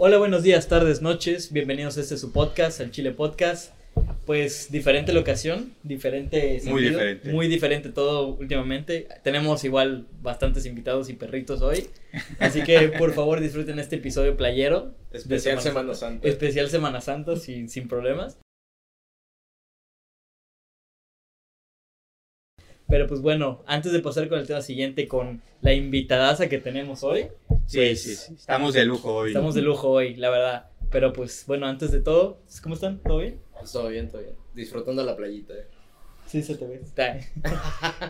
Hola, buenos días, tardes, noches. Bienvenidos a este su podcast, al Chile Podcast. Pues diferente locación, diferente Muy diferente. Muy diferente todo últimamente. Tenemos igual bastantes invitados y perritos hoy. Así que por favor disfruten este episodio playero. Especial Semana Santa. Especial Semana Santa sin, sin problemas. Pero pues bueno, antes de pasar con el tema siguiente, con la invitadaza que tenemos hoy, Sí, Pues, sí, sí. Estamos de lujo hoy. estamos de lujo hoy, la verdad. Pero pues bueno, antes de todo, ¿cómo están? ¿Todo bien? Pues todo bien, todo bien. Disfrutando la playita. eh. Sí, se te ve. Está.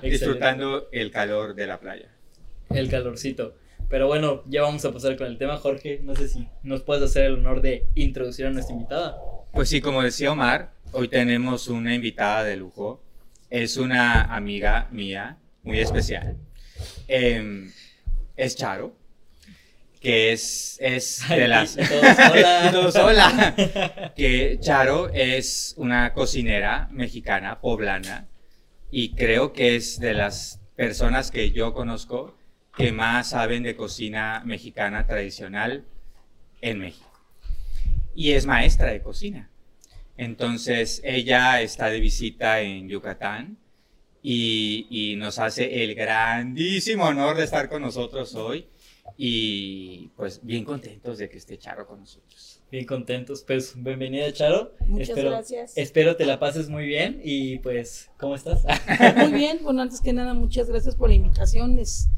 Disfrutando el calor de la playa. El calorcito. Pero bueno, ya vamos a pasar con el tema, Jorge. No sé si nos puedes hacer el honor de introducir a nuestra invitada. Pues sí, como decía Omar, hoy tenemos una invitada de lujo. Es una amiga mía muy especial. Em, es Charo, que es, es de Ay, las... hola. Todos, hola. Que Charo es una cocinera mexicana, poblana, y creo que es de las personas que yo conozco que más saben de cocina mexicana tradicional en México. Y es maestra de cocina. Entonces, ella está de visita en Yucatán y, y nos hace el grandísimo honor de estar con nosotros hoy y pues bien contentos de que esté Charo con nosotros. Bien contentos. Pues bienvenida, Charo. Muchas espero, gracias. Espero te la pases muy bien y pues, ¿cómo estás? Muy bien, bueno, antes que nada, muchas gracias por la invitación. Es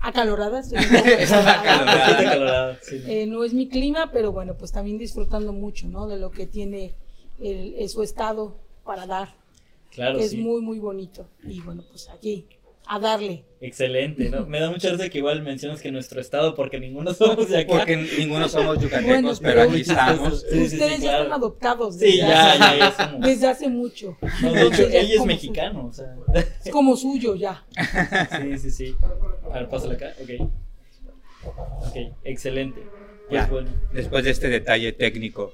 acalorada, estoy Es acalorada. acalorada. Bastante acalorada, sí, ¿no? Eh, no es mi clima, pero bueno, pues también disfrutando mucho, ¿no? De lo que tiene el, el- su estado para dar, Claro, que es sí. muy, muy bonito. Y bueno, pues aquí, a darle. Excelente, ¿no? Me da mucha risa que igual mencionas que nuestro estado, porque ninguno somos de acá. Porque ninguno somos yucatecos, Bueno, pero pero- aquí estamos. Sí, sí, sí, Ustedes ya claro. están adoptados Sí, desde, ya, hace, ya, ya somos. desde hace mucho. No, de hecho, Ya es es como mexicano, o sea. Es como suyo ya. Sí, sí, sí. A ver, pásale acá. Ok. Ok, excelente. Pues Ya. bueno. Después de este detalle técnico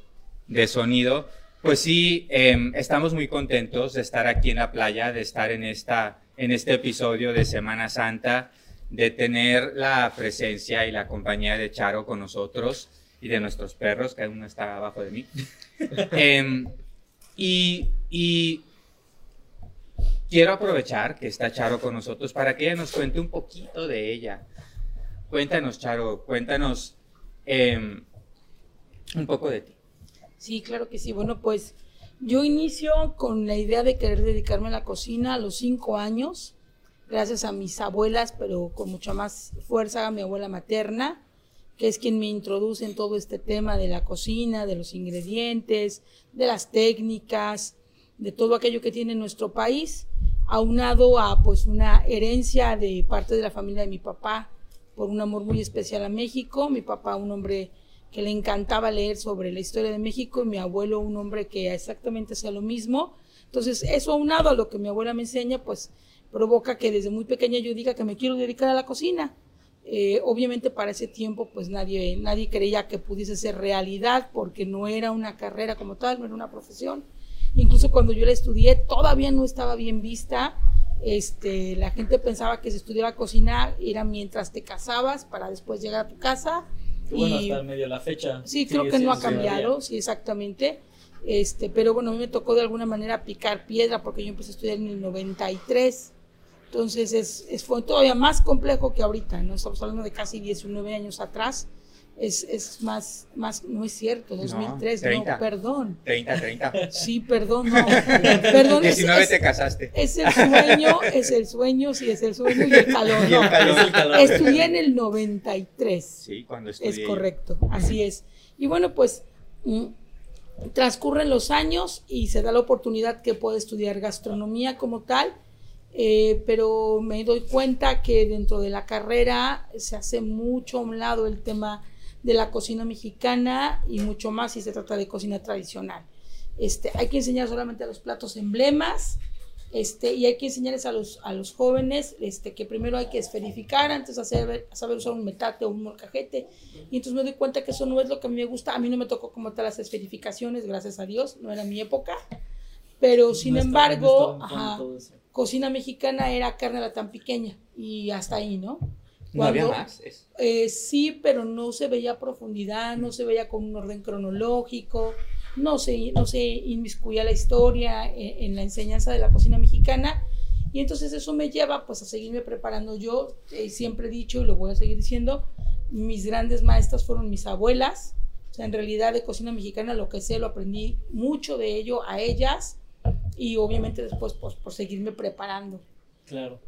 de sonido, pues sí, em, estamos muy contentos de estar aquí en la playa, de estar en, esta, en este episodio de Semana Santa, de tener la presencia y la compañía de Charo con nosotros y de nuestros perros, que uno está abajo de mí. Em, y, y quiero aprovechar que está Charo con nosotros para que ella nos cuente un poquito de ella. Cuéntanos, Charo, cuéntanos em, un poco de ti. Sí, claro que sí. Bueno, pues yo inicio con la idea de querer dedicarme a la cocina a los cinco años, gracias a mis abuelas, pero con mucha más fuerza a mi abuela materna, que es quien me introduce en todo este tema de la cocina, de los ingredientes, de las técnicas, de todo aquello que tiene nuestro país, aunado a pues una herencia de parte de la familia de mi papá por un amor muy especial a México, mi papá un hombre que le encantaba leer sobre la historia de México y mi abuelo un hombre que exactamente hacía lo mismo. Entonces, eso aunado a lo que mi abuela me enseña, pues provoca que desde muy pequeña yo diga que me quiero dedicar a la cocina. Eh, obviamente para ese tiempo pues nadie, nadie creía que pudiese ser realidad porque no era una carrera como tal, no era una profesión. Incluso cuando yo la estudié todavía no estaba bien vista. Este, la gente pensaba que se estudiaba cocinar era mientras te casabas para después llegar a tu casa. Bueno, hasta el medio la fecha. Sí, creo que no ha cambiado, sí, exactamente. Este, pero bueno, a mí me tocó de alguna manera picar piedra porque yo empecé a estudiar en el 93. Entonces es, es fue todavía más complejo que ahorita, ¿no? Estamos hablando de casi 19 años atrás. Es, es más, más, no es cierto, 2003, no, 30. perdón. 30, 30. Sí, perdón, no. Perdón, es, 19 es- te casaste. es el sueño, es el sueño, sí, es el sueño y el calor. Y el no. calor. Es el calor. Estudié en el 93. Sí, cuando Es estudié. correcto, así es. Y bueno, pues mm, transcurren los años y se da la oportunidad que pueda estudiar gastronomía como tal, eh, pero me doy cuenta que dentro de la carrera se hace mucho a un lado el tema de la cocina mexicana y mucho más si se trata de cocina tradicional. Este, hay que enseñar solamente los platos emblemas, este, y hay que enseñarles a los, a los jóvenes este, que primero hay que esferificar antes de hacer, saber usar un metate o un molcajete. Y entonces me doy cuenta que eso no es lo que a mí me gusta. A mí no me tocó como tal las esferificaciones, gracias a Dios, no era mi época. Pero sin No embargo, ajá, cocina mexicana era carne a la tan pequeña y hasta ahí, ¿no? ¿No había Cuando- más? Es- Eh, sí, pero no se veía a profundidad, no se veía con un orden cronológico, no se, no se inmiscuía la historia en, en la enseñanza de la cocina mexicana. Y entonces eso me lleva pues a seguirme preparando. Yo eh, siempre he dicho y lo voy a seguir diciendo, mis grandes maestras fueron mis abuelas. O sea, en realidad de cocina mexicana lo que sé lo aprendí mucho de ello a ellas y obviamente después pues por seguirme preparando. Claro.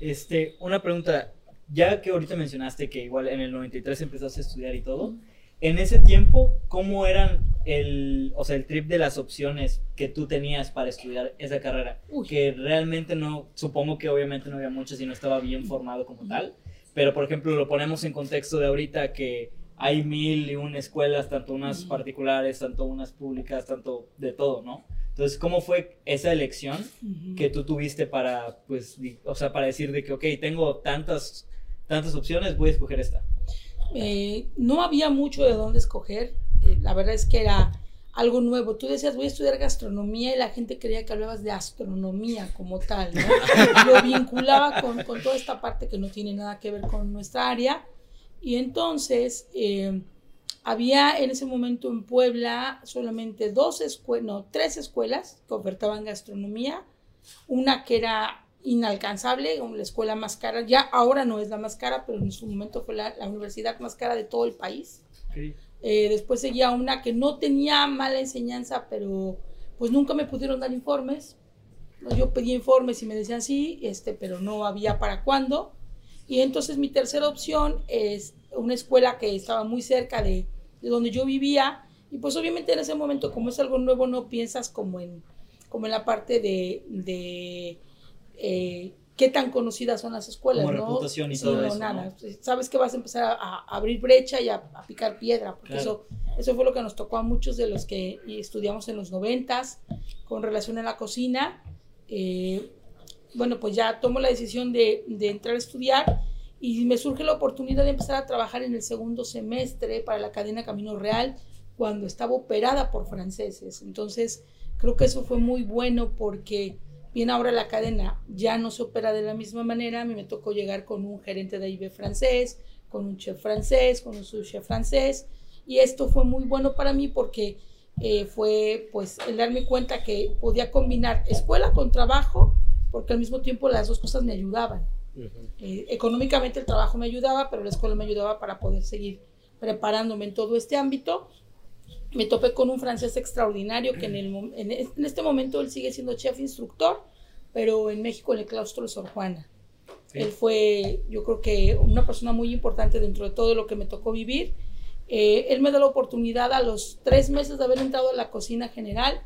Este, una pregunta, ya que ahorita mencionaste que igual en el 93 empezaste a estudiar y todo, en ese tiempo, ¿cómo eran el, o sea, el trip de las opciones que tú tenías para estudiar esa carrera? Uy. Que realmente no, supongo que obviamente no había muchas y no estaba bien formado como tal, pero por ejemplo lo ponemos en contexto de ahorita que hay mil y una escuelas, tanto unas particulares, tanto unas públicas, tanto de todo, ¿no? Entonces, ¿cómo fue esa elección Ujú. que tú tuviste para, pues, o sea, para decir de que, ok, tengo tantas, tantas opciones, voy a escoger esta? Eh, no había mucho de dónde escoger. Eh, la verdad es que era algo nuevo. Tú decías, voy a estudiar gastronomía y la gente creía que hablabas de astronomía como tal, ¿no? Lo vinculaba con, con toda esta parte que no tiene nada que ver con nuestra área. Y entonces eh, había en ese momento en Puebla solamente dos escuelas, no, tres escuelas que ofertaban gastronomía. Una que era inalcanzable, la escuela más cara, ya ahora no es la más cara, pero en su momento fue la, la universidad más cara de todo el país. Eh, después seguía una que no tenía mala enseñanza, pero pues nunca me pudieron dar informes. Yo pedí informes y me decían sí, este, pero no había para cuándo. Y entonces mi tercera opción es una escuela que estaba muy cerca de, de donde yo vivía. Y pues obviamente en ese momento, como es algo nuevo, no piensas como en, como en la parte de, de eh, qué tan conocidas son las escuelas, Como ¿no? reputación y Sí, todo no, eso, nada. ¿no? Sabes que vas a empezar a, a abrir brecha y a, a picar piedra, porque Claro. eso, eso fue lo que nos tocó a muchos de los que estudiamos en los noventas con relación a la cocina. Eh, bueno, pues ya tomo la decisión de, de entrar a estudiar y me surge la oportunidad de empezar a trabajar en el segundo semestre para la cadena Camino Real cuando estaba operada por franceses. Entonces, creo que eso fue muy bueno porque bien ahora la cadena ya no se opera de la misma manera. A mí me tocó llegar con un gerente de IB francés, con un chef francés, con un subchef francés. Y esto fue muy bueno para mí porque eh, fue pues el darme cuenta que podía combinar escuela con trabajo porque al mismo tiempo las dos cosas me ayudaban. Eh, económicamente el trabajo me ayudaba, pero la escuela me ayudaba para poder seguir preparándome en todo este ámbito. Me topé con un francés extraordinario que en, el, en, es- en este momento él sigue siendo chef instructor, pero en México en el claustro de Sor Juana. Él fue, yo creo que una persona muy importante dentro de todo lo que me tocó vivir. Eh, él me da la oportunidad a los tres meses de haber entrado a la cocina general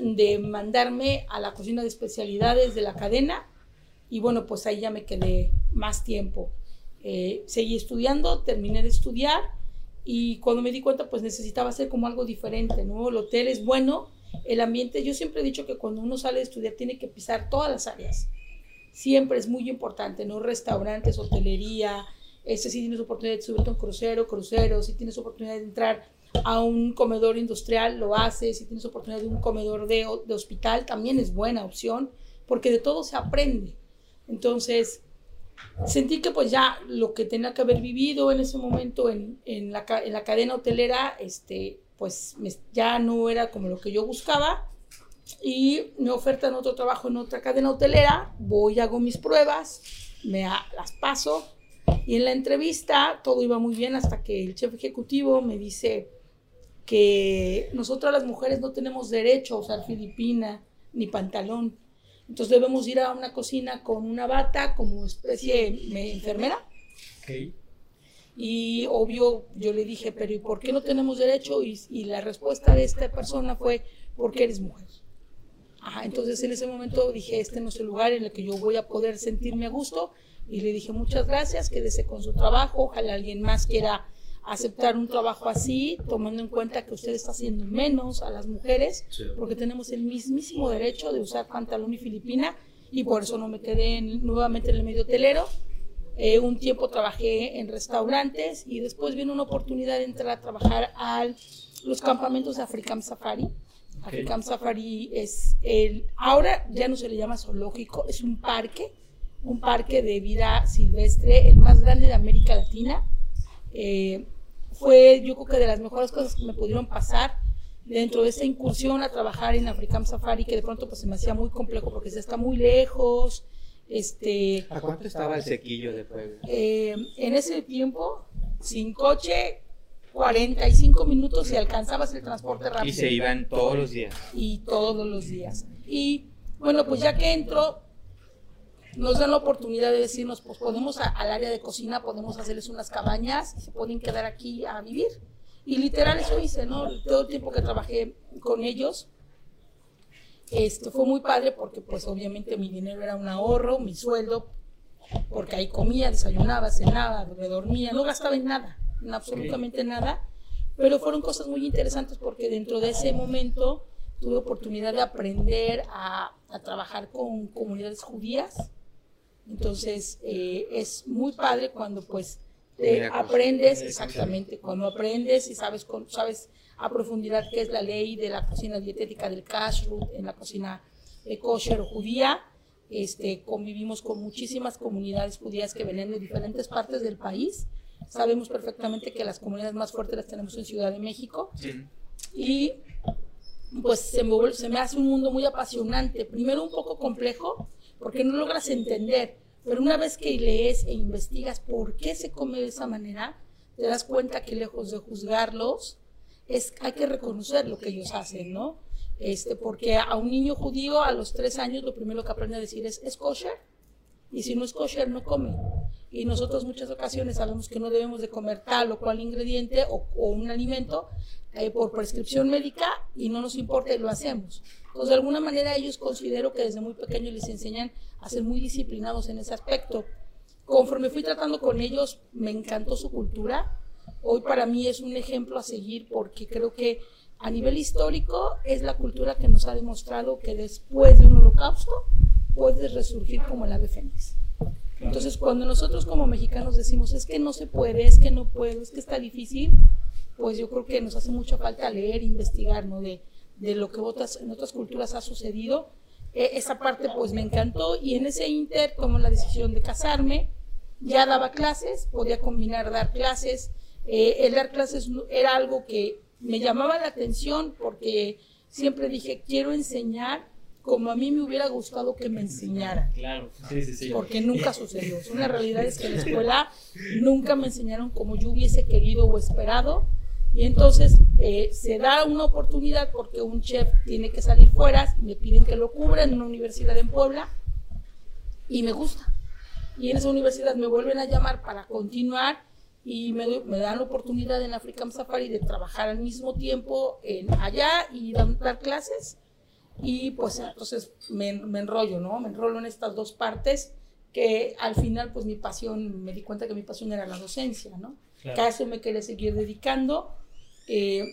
de mandarme a la cocina de especialidades de la cadena y bueno, pues ahí ya me quedé más tiempo. Eh, seguí estudiando, terminé de estudiar y cuando me di cuenta pues necesitaba hacer como algo diferente, ¿no? El hotel es bueno, el ambiente, yo siempre he dicho que cuando uno sale a estudiar tiene que pisar todas las áreas. Siempre es muy importante, ¿no? Restaurantes, hotelería, este, si tienes oportunidad de subirte a un crucero, crucero, si tienes oportunidad de entrar a un comedor industrial, lo haces, si tienes oportunidad de un comedor de, de hospital, también es buena opción, porque de todo se aprende. Entonces, sentí que pues ya lo que tenía que haber vivido en ese momento en, en, la, en la cadena hotelera, este, pues me- ya no era como lo que yo buscaba y me ofertan otro trabajo en otra cadena hotelera, voy, hago mis pruebas, me a- las paso y en la entrevista todo iba muy bien hasta que el chef ejecutivo me dice que nosotras las mujeres no tenemos derecho a usar filipina ni pantalón. Entonces debemos ir a una cocina con una bata como especie de enfermera. Y obvio, yo le dije, pero ¿y por qué no tenemos derecho? Y, y la respuesta de esta persona fue, porque eres mujer. Ajá, entonces en ese momento dije, este no es el lugar en el que yo voy a poder sentirme a gusto. Y le dije, muchas gracias, quédese con su trabajo, ojalá alguien más quiera aceptar un trabajo así, tomando en cuenta que usted está haciendo menos a las mujeres, Sí. porque tenemos el mismísimo derecho de usar pantalón y filipina, y por eso no me quedé en- nuevamente en el medio hotelero. Eh, un tiempo trabajé en restaurantes y después vino una oportunidad de entrar a trabajar a los campamentos de Africam Safari. Africam Safari es el, ahora ya no se le llama zoológico, es un parque un parque de vida silvestre, el más grande de América Latina. Eh, fue yo creo que de las mejores cosas que me pudieron pasar dentro de esta incursión a trabajar en Africam Safari, que de pronto pues se me hacía muy complejo porque se está muy lejos. Este, ¿A cuánto estaba el sequillo de Puebla? eh, en ese tiempo, sin coche, 45 minutos y alcanzabas el transporte rápido. Y se iban todos los días. y todos los días. Y bueno, pues ya que entro, nos dan la oportunidad de decirnos, pues podemos a- al área de cocina, podemos hacerles unas cabañas y se pueden quedar aquí a vivir. Y literal eso hice, ¿no? Todo el tiempo que trabajé con ellos. Este, fue muy padre porque pues obviamente mi dinero era un ahorro, mi sueldo, porque ahí comía, desayunaba, cenaba, me dormía, no gastaba en nada, en absolutamente nada. Pero fueron cosas muy interesantes porque dentro de ese momento tuve oportunidad de aprender a, a trabajar con comunidades judías. Entonces eh, es muy padre cuando pues te pues, aprendes, exactamente, cuando aprendes y sabes, sabes a profundidad qué es la ley de la cocina dietética del kashrut en la cocina eh, kosher judía. Este, convivimos con muchísimas comunidades judías que venían de diferentes partes del país. Sabemos perfectamente que las comunidades más fuertes las tenemos en Ciudad de México y pues se me, se me hace un mundo muy apasionante. Primero un poco complejo porque no logras entender, pero una vez que lees e investigas por qué se come de esa manera, te das cuenta que lejos de juzgarlos, es, hay que reconocer lo que ellos hacen, ¿no? Este, porque a un niño judío a los tres años lo primero que aprende a decir es, ¿es kosher? Y si no es kosher, no come. Y nosotros muchas ocasiones sabemos que no debemos de comer tal o cual ingrediente o, un alimento eh, por prescripción médica y no nos importa y lo hacemos. Entonces, de alguna manera ellos considero que desde muy pequeños les enseñan a ser muy disciplinados en ese aspecto. Conforme fui tratando con ellos, me encantó su cultura. Hoy para mí es un ejemplo a seguir porque creo que a nivel histórico es la cultura que nos ha demostrado que después de un holocausto puedes resurgir como el ave fénix. Entonces, cuando nosotros como mexicanos decimos es que no se puede, es que no puedo, es que está difícil, pues yo creo que nos hace mucha falta leer, investigar, ¿no? De, de lo que otras, en otras culturas ha sucedido. Eh, esa parte pues me encantó y en ese inter tomé la decisión de casarme, ya daba clases, podía combinar dar clases. Eh, el dar clases era algo que me llamaba la atención porque siempre dije, quiero enseñar como a mí me hubiera gustado que me enseñaran Claro, sí, sí, sí. porque nunca sucedió. Una realidad es que en la escuela nunca me enseñaron como yo hubiese querido o esperado. Y entonces eh, se da una oportunidad porque un chef tiene que salir fuera y me piden que lo cubra en una universidad en Puebla y me gusta. Y en esa universidad me vuelven a llamar para continuar y me, dan la oportunidad en African Safari de trabajar al mismo tiempo en allá y dar, dar clases. Y pues entonces me, me enrollo, ¿no? Me enrollo en estas dos partes que al final pues mi pasión, me di cuenta que mi pasión era la docencia, ¿no? Claro. Que a eso me quería seguir dedicando. Eh,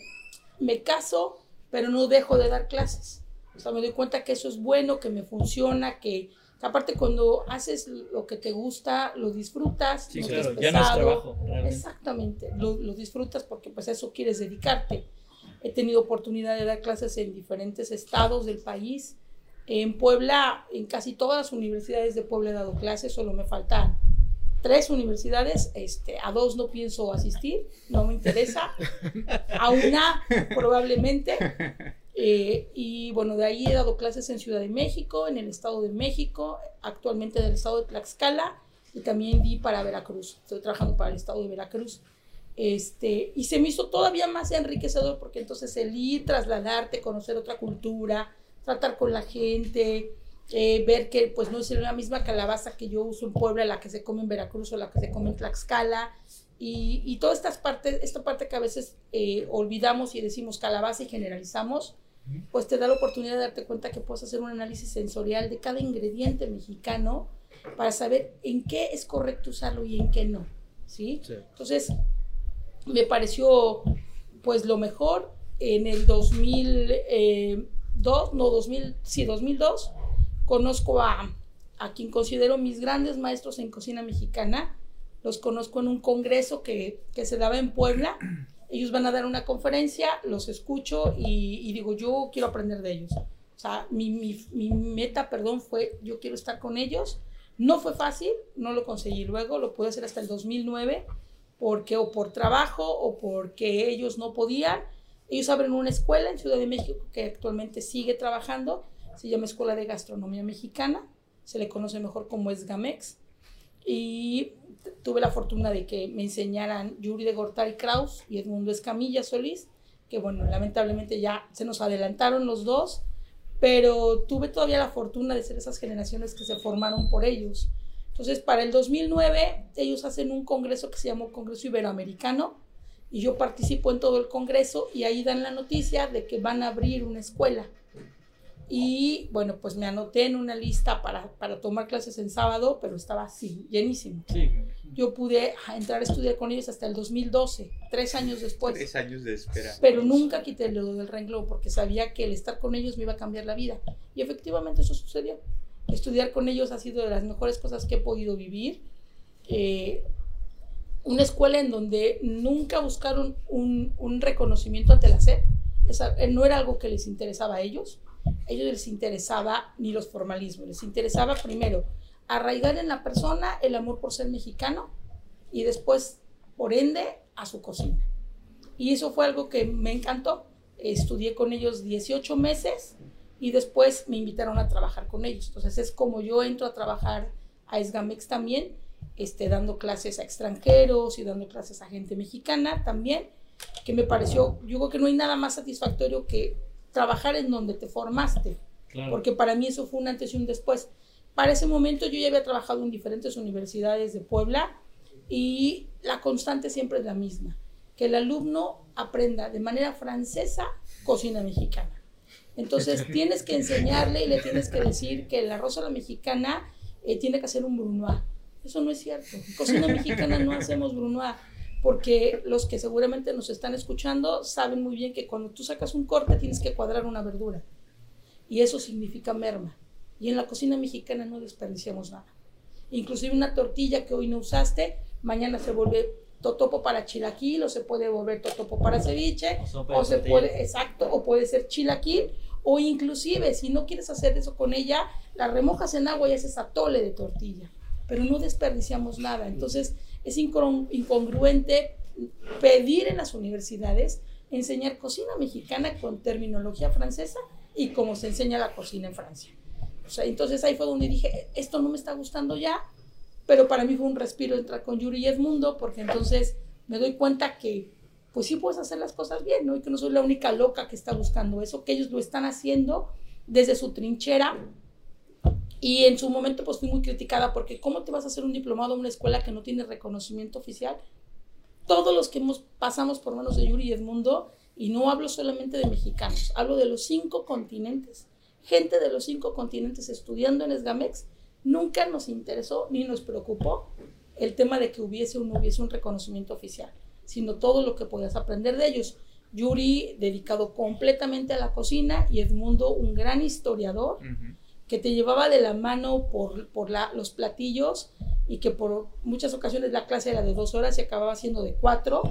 me caso, pero no dejo de dar clases. O sea, me doy cuenta que eso es bueno, que me funciona, que, aparte cuando haces lo que te gusta, lo disfrutas. Sí, no te claro, es ya no es pesado. trabajo, realmente. Exactamente, lo, lo disfrutas porque pues a eso quieres dedicarte. He tenido oportunidad de dar clases en diferentes estados del país. En Puebla, en casi todas las universidades de Puebla he dado clases, solo me faltan tres universidades, este, a dos no pienso asistir, no me interesa, a una probablemente, eh, y bueno, de ahí he dado clases en Ciudad de México, en el Estado de México, actualmente en el Estado de Tlaxcala, y también di para Veracruz, estoy trabajando para el Estado de Veracruz. Este, y se me hizo todavía más enriquecedor porque entonces el ir, trasladarte, conocer otra cultura, tratar con la gente, eh, ver que pues no es la misma calabaza que yo uso en Puebla, la que se come en Veracruz o la que se come en Tlaxcala. Y, y todas estas partes, esta parte que a veces eh, olvidamos y decimos calabaza y generalizamos, pues te da la oportunidad de darte cuenta que puedes hacer un análisis sensorial de cada ingrediente mexicano para saber en qué es correcto usarlo y en qué no. ¿sí? Sí. Entonces, me pareció pues lo mejor en el 2002, no 2000, sí, 2002, conozco a, a quien considero mis grandes maestros en cocina mexicana, los conozco en un congreso que, que se daba en Puebla, ellos van a dar una conferencia, los escucho y, y digo, yo quiero aprender de ellos. O sea, mi, mi, mi meta, perdón, fue, yo quiero estar con ellos No fue fácil, no lo conseguí luego, lo pude hacer hasta el 2009, porque o por trabajo o porque ellos no podían. Ellos abren una escuela en Ciudad de México que actualmente sigue trabajando, se llama Escuela de Gastronomía Mexicana, se le conoce mejor como Esgamex. Y tuve la fortuna de que me enseñaran Yuri de Gortari Kraus y Edmundo Escamilla Solís, que bueno, lamentablemente ya se nos adelantaron los dos, pero tuve todavía la fortuna de ser esas generaciones que se formaron por ellos. Entonces, para el 2009, ellos hacen un congreso que se llamó Congreso Iberoamericano y yo participo en todo el congreso y ahí dan la noticia de que van a abrir una escuela. Y bueno, pues me anoté en una lista para, para tomar clases en sábado, pero estaba así, llenísimo. Sí. Yo pude entrar a estudiar con ellos hasta el 2012, tres años después. Tres años de espera. Pero nunca quité el dedo del renglón porque sabía que el estar con ellos me iba a cambiar la vida. Y efectivamente eso sucedió. Estudiar con ellos ha sido de las mejores cosas que he podido vivir. Eh, una escuela en donde nunca buscaron un, reconocimiento ante la SEP. Eh, no era algo que les interesaba a ellos. A ellos les interesaba ni los formalismos. Les interesaba primero arraigar en la persona el amor por ser mexicano y después, por ende, a su cocina. Y eso fue algo que me encantó. Estudié con ellos 18 meses y después me invitaron a trabajar con ellos. Entonces es como yo entro a trabajar a Esgamex también, este, dando clases a extranjeros y dando clases a gente mexicana también, que me pareció, yo creo que no hay nada más satisfactorio que trabajar en donde te formaste, Claro. porque para mí eso fue un antes y un después. Para ese momento yo ya había trabajado en diferentes universidades de Puebla y la constante siempre es la misma, que el alumno aprenda de manera francesa cocina mexicana. Entonces tienes que enseñarle y le tienes que decir que el arroz a la mexicana eh, tiene que hacer un brunoise. Eso no es cierto. En cocina mexicana no hacemos brunoise porque los que seguramente nos están escuchando saben muy bien que cuando tú sacas un corte tienes que cuadrar una verdura y eso significa merma. Y en la cocina mexicana no desperdiciamos nada. Inclusive una tortilla que hoy no usaste, mañana se vuelve totopo para chilaquil o se puede volver totopo para ceviche O o se puede, exacto, o puede ser chilaquil o inclusive si no quieres hacer eso con ella, la remojas en agua y haces atole de tortilla, pero no desperdiciamos nada. Entonces es incon- incongruente pedir en las universidades enseñar cocina mexicana con terminología francesa y como se enseña la cocina en Francia. O sea, entonces ahí fue donde dije, esto no me está gustando ya, pero para mí fue un respiro entrar con Yuri y Edmundo, porque entonces me doy cuenta que pues sí puedes hacer las cosas bien, ¿no? Y que no soy la única loca que está buscando eso, que ellos lo están haciendo desde su trinchera. Y en su momento pues fui muy criticada porque ¿cómo te vas a hacer un diplomado en una escuela que no tiene reconocimiento oficial? Todos los que hemos, pasamos por manos de Yuri y Edmundo, y no hablo solamente de mexicanos, hablo de los cinco continentes, gente de los cinco continentes estudiando en Esgamex, nunca nos interesó ni nos preocupó el tema de que hubiese o no hubiese un reconocimiento oficial, sino todo lo que podías aprender de ellos. Yuri dedicado completamente a la cocina y Edmundo un gran historiador que te llevaba de la mano por, por la- los platillos y que por muchas ocasiones la clase era de dos horas y acababa siendo de cuatro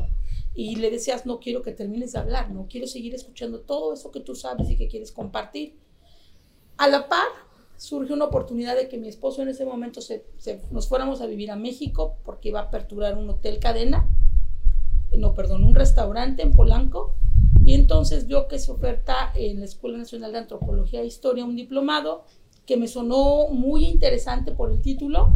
y le decías no quiero que termines de hablar, no quiero seguir escuchando todo eso que tú sabes y que quieres compartir. A la par surge una oportunidad de que mi esposo en ese momento se, se- nos fuéramos a vivir a México porque iba a aperturar un hotel cadena, no, perdón, un restaurante en Polanco y entonces vio que se oferta en la Escuela Nacional de Antropología e Historia un diplomado que me sonó muy interesante por el título.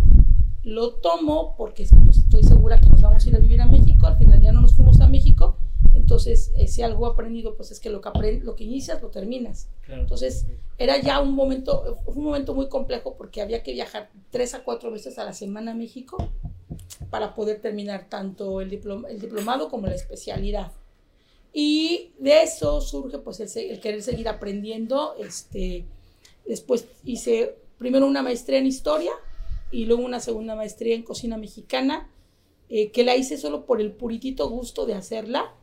Lo tomo porque pues, estoy segura que nos vamos a ir a vivir a México. Al final ya no nos fuimos a México. Entonces, eh, si algo he aprendido, pues es que lo que, aprend- lo que inicias lo terminas. Claro. Entonces, era ya un momento, fue un momento muy complejo porque había que viajar tres a cuatro veces a la semana a México para poder terminar tanto el, diplom- el diplomado como la especialidad. Y de eso surge pues el querer seguir aprendiendo. Este, después hice primero una maestría en historia y luego una segunda maestría en cocina mexicana, eh, que la hice solo por el puritito gusto de hacerla,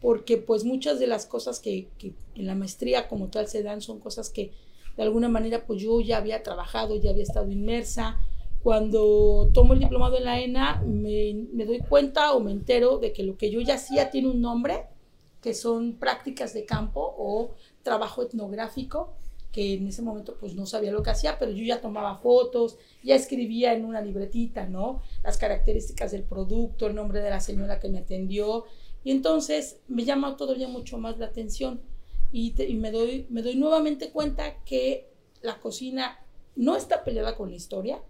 porque pues muchas de las cosas que, que en la maestría como tal se dan son cosas que de alguna manera pues yo ya había trabajado, ya había estado inmersa. Cuando tomo el diplomado en la ENA me, me doy cuenta o me entero de que lo que yo ya hacía tiene un nombre, que son prácticas de campo o trabajo etnográfico que en ese momento pues no sabía lo que hacía, pero yo ya tomaba fotos, ya escribía en una libretita, ¿no? Las características del producto, el nombre de la señora que me atendió, y entonces me llama todavía mucho más la atención y, y me, doy, me doy nuevamente cuenta que la cocina no está peleada con la historia,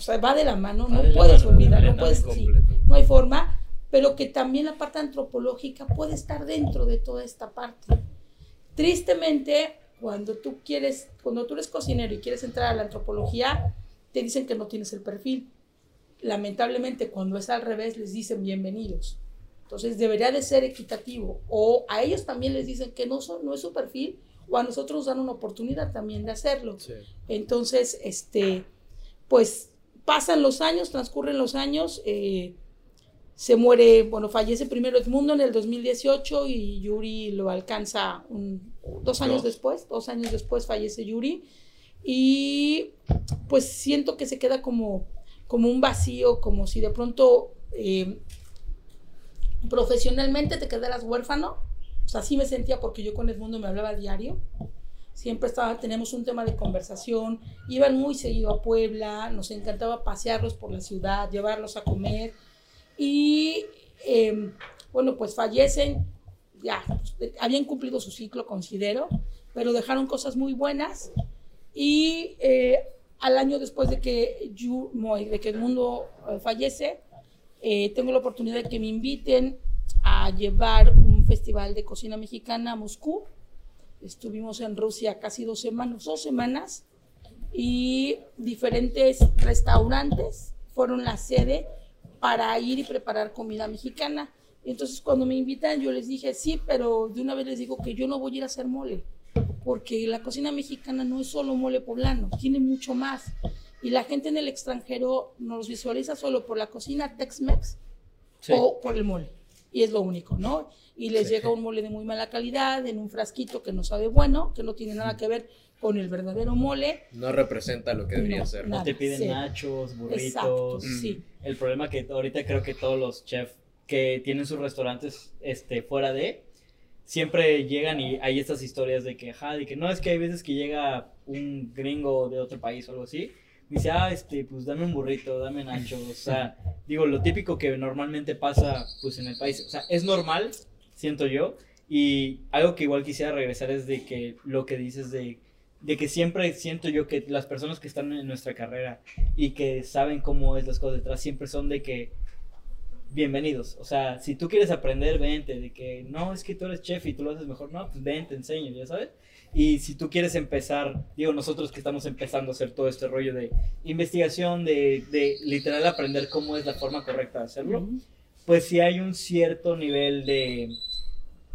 o sea, va de la mano, Va no puedes mano, olvidar, no puedes, sí, no hay forma, pero que también la parte antropológica puede estar dentro de toda esta parte. Tristemente, cuando tú quieres, cuando tú eres cocinero y quieres entrar a la antropología, te dicen que no tienes el perfil. Lamentablemente, cuando es al revés, les dicen bienvenidos. Entonces, debería de ser equitativo. O a ellos también les dicen que no, son, no es su perfil, o a nosotros nos dan una oportunidad también de hacerlo. Sí. Entonces, este, pues pasan los años, transcurren los años, eh, se muere, bueno, fallece primero Edmundo en el 2018 y Yuri lo alcanza un- dos años después, dos años después fallece Yuri. Y pues siento que se queda como, como un vacío, como si de pronto eh, profesionalmente te quedaras huérfano, o sea, así me sentía porque yo con Edmundo me hablaba diario, siempre estaba, tenemos un tema de conversación, iban muy seguido a Puebla, nos encantaba pasearlos por la ciudad, llevarlos a comer y eh, bueno, pues fallecen, ya, habían cumplido su ciclo, considero, pero dejaron cosas muy buenas y eh, al año después de que, mo- de que el mundo eh, fallece, eh, tengo la oportunidad de que me inviten a llevar un festival de cocina mexicana a Moscú. Estuvimos en Rusia casi dos semanas, dos semanas y diferentes restaurantes fueron la sede para ir y preparar comida mexicana. Entonces cuando me invitan yo les dije, sí, pero de una vez les digo que yo no voy a ir a hacer mole, porque la cocina mexicana no es solo mole poblano, tiene mucho más. Y la gente en el extranjero nos visualiza solo por la cocina Tex-Mex Sí. o por el mole. Y es lo único, ¿no? Y les llega un mole de muy mala calidad, en un frasquito que no sabe bueno, que no tiene nada que ver con el verdadero mole. No representa lo que debería No, ser. nada. O te piden sí. nachos, Exacto, burritos. sí. El problema que ahorita creo que todos los chefs que tienen sus restaurantes este, fuera de, siempre llegan y hay estas historias de que, ajá, de que no es que hay veces que llega un gringo de otro país o algo así, dice, ah, este, pues dame un burrito, dame nachos, o sea, digo, lo típico que normalmente pasa, pues en el país, o sea, es normal, siento yo, y algo que igual quisiera regresar es de que lo que dices de, de que siempre siento yo que las personas que están en nuestra carrera y que saben cómo es las cosas detrás, siempre son de que bienvenidos. O sea, si tú quieres aprender, vente. De que no, es que tú eres chef y tú lo haces mejor. No, pues ven, te enseño, ya sabes. Y si tú quieres empezar, digo, nosotros que estamos empezando a hacer todo este rollo de investigación, de, de literal aprender cómo es la forma correcta de hacerlo, Ujú. pues sí hay un cierto nivel de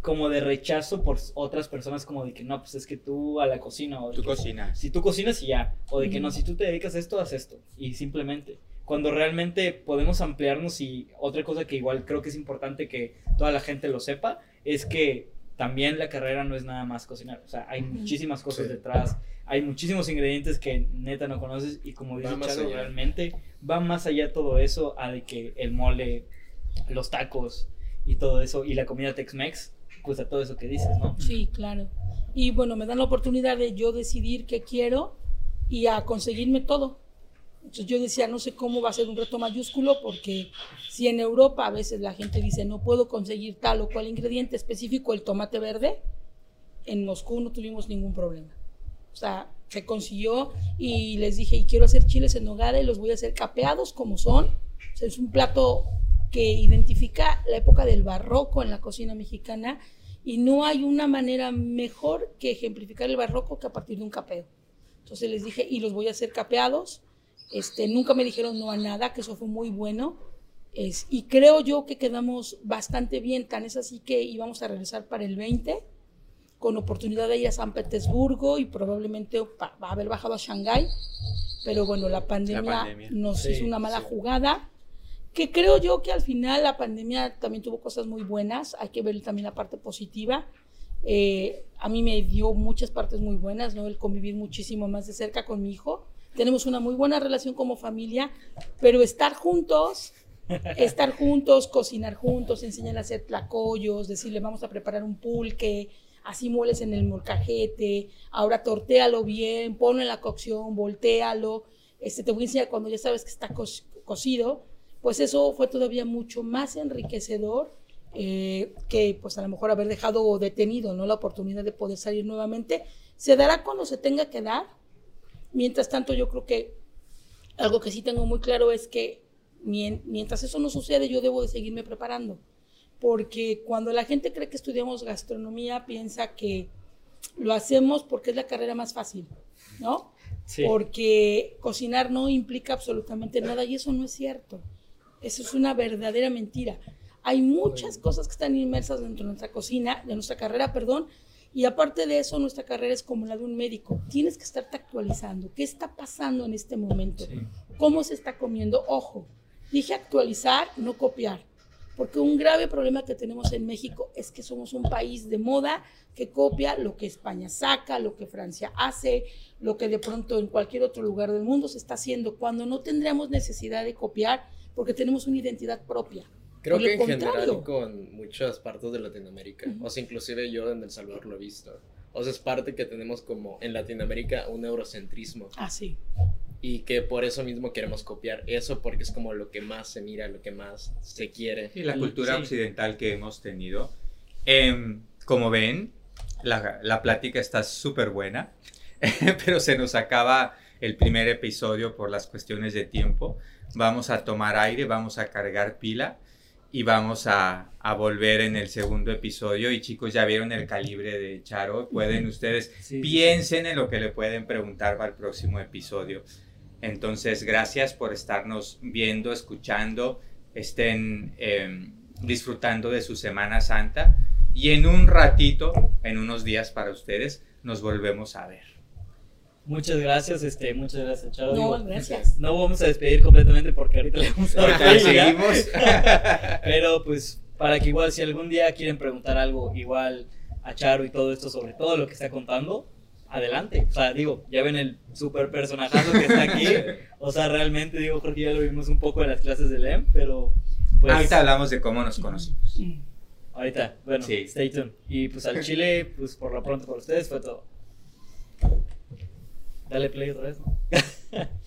como de rechazo por otras personas como de que no, pues es que tú a la cocina o de Tú que- cocinas. si tú cocinas y ya, o de que no, si tú te dedicas a esto, haz esto, y simplemente, cuando realmente podemos ampliarnos y otra cosa que igual creo que es importante que toda la gente lo sepa, es que también la carrera no es nada más cocinar, o sea, hay muchísimas cosas Sí. detrás, hay muchísimos ingredientes que neta no conoces y como dice Charo, realmente va más allá todo eso a de que el mole, los tacos y todo eso, y la comida Tex-Mex, pues a todo eso que dices, ¿no? Sí, claro. Y bueno, me dan la oportunidad de yo decidir qué quiero y a conseguirme todo. Entonces yo decía, no sé cómo va a ser un reto mayúsculo porque si en Europa a veces la gente dice, no puedo conseguir tal o cual ingrediente específico, el tomate verde, en Moscú no tuvimos ningún problema. O sea, se consiguió y les dije, y quiero hacer chiles en nogada y los voy a hacer capeados como son. O sea, es un plato que identifica la época del barroco en la cocina mexicana y no hay una manera mejor que ejemplificar el barroco que a partir de un capeo. Entonces les dije, y los voy a hacer capeados. Este, nunca me dijeron no a nada, que eso fue muy bueno. Es, y creo yo que quedamos bastante bien, tan es así que íbamos a regresar para el 20, con oportunidad de ir a San Petersburgo y probablemente pa- va a haber bajado a Shanghái. Pero bueno, la pandemia, pandemia. nos Sí, hizo una mala sí. jugada que creo yo que al final la pandemia también tuvo cosas muy buenas, hay que ver también la parte positiva. Eh, a mí me dio muchas partes muy buenas, ¿no? El convivir muchísimo más de cerca con mi hijo. Tenemos una muy buena relación como familia, pero estar juntos, estar juntos, cocinar juntos, enseñar a hacer tlacoyos, decirle vamos a preparar un pulque, así mueles en el molcajete, ahora tortéalo bien, ponlo en la cocción, voltealo, este, te voy a enseñar cuando ya sabes que está co cocido, pues eso fue todavía mucho más enriquecedor eh, que pues a lo mejor haber dejado detenido, ¿no? La oportunidad de poder salir nuevamente. Se dará cuando se tenga que dar. Mientras tanto, yo creo que algo que sí tengo muy claro es que mientras eso no sucede, yo debo de seguirme preparando. Porque cuando la gente cree que estudiamos gastronomía, piensa que lo hacemos porque es la carrera más fácil, ¿no? Porque cocinar no implica absolutamente nada y eso no es cierto. Eso es una verdadera mentira. Hay muchas cosas que están inmersas dentro de nuestra cocina, de nuestra carrera, perdón, y aparte de eso, nuestra carrera es como la de un médico. Tienes que estarte actualizando. ¿Qué está pasando en este momento? ¿Cómo se está comiendo? Ojo, dije actualizar, no copiar. Porque un grave problema que tenemos en México es que somos un país de moda que copia lo que España saca, lo que Francia hace, lo que de pronto en cualquier otro lugar del mundo se está haciendo, cuando no tendríamos necesidad de copiar porque tenemos una identidad propia. Creo que en general con muchas partes de Latinoamérica, o sea, inclusive yo en El Salvador lo he visto. O sea, es parte que tenemos como en Latinoamérica un eurocentrismo. Ah, sí. Y que por eso mismo queremos copiar eso, porque es como lo que más se mira, lo que más se quiere. Y la cultura occidental que hemos tenido. Em, como ven, la, la plática está súper buena, pero se nos acaba el primer episodio por las cuestiones de tiempo. Vamos a tomar aire, vamos a cargar pila y vamos a, a, volver en el segundo episodio. Y chicos, ya vieron el calibre de Charo. Pueden ustedes, piensen en lo que le pueden preguntar para el próximo episodio. Entonces, gracias por estarnos viendo, escuchando, estén em, disfrutando de su Semana Santa. Y en un ratito, en unos días para ustedes, nos volvemos a ver. Muchas gracias, este, muchas gracias, Charo. No, gracias. No vamos a despedir completamente porque ahorita le vamos a ahorita seguimos. Pero pues para que igual si algún día quieren preguntar algo igual a Charo y todo esto sobre todo lo que está contando, adelante. O sea, digo, ya ven el super personajazo que está aquí. O sea, realmente digo, Jorge, ya lo vimos un poco en las clases de LEM, pero pues... Ahorita hablamos de cómo nos conocimos. Ahorita, bueno, stay tuned. Y pues al Chile, pues por lo pronto para ustedes fue todo. Dale play otra vez. ¿no?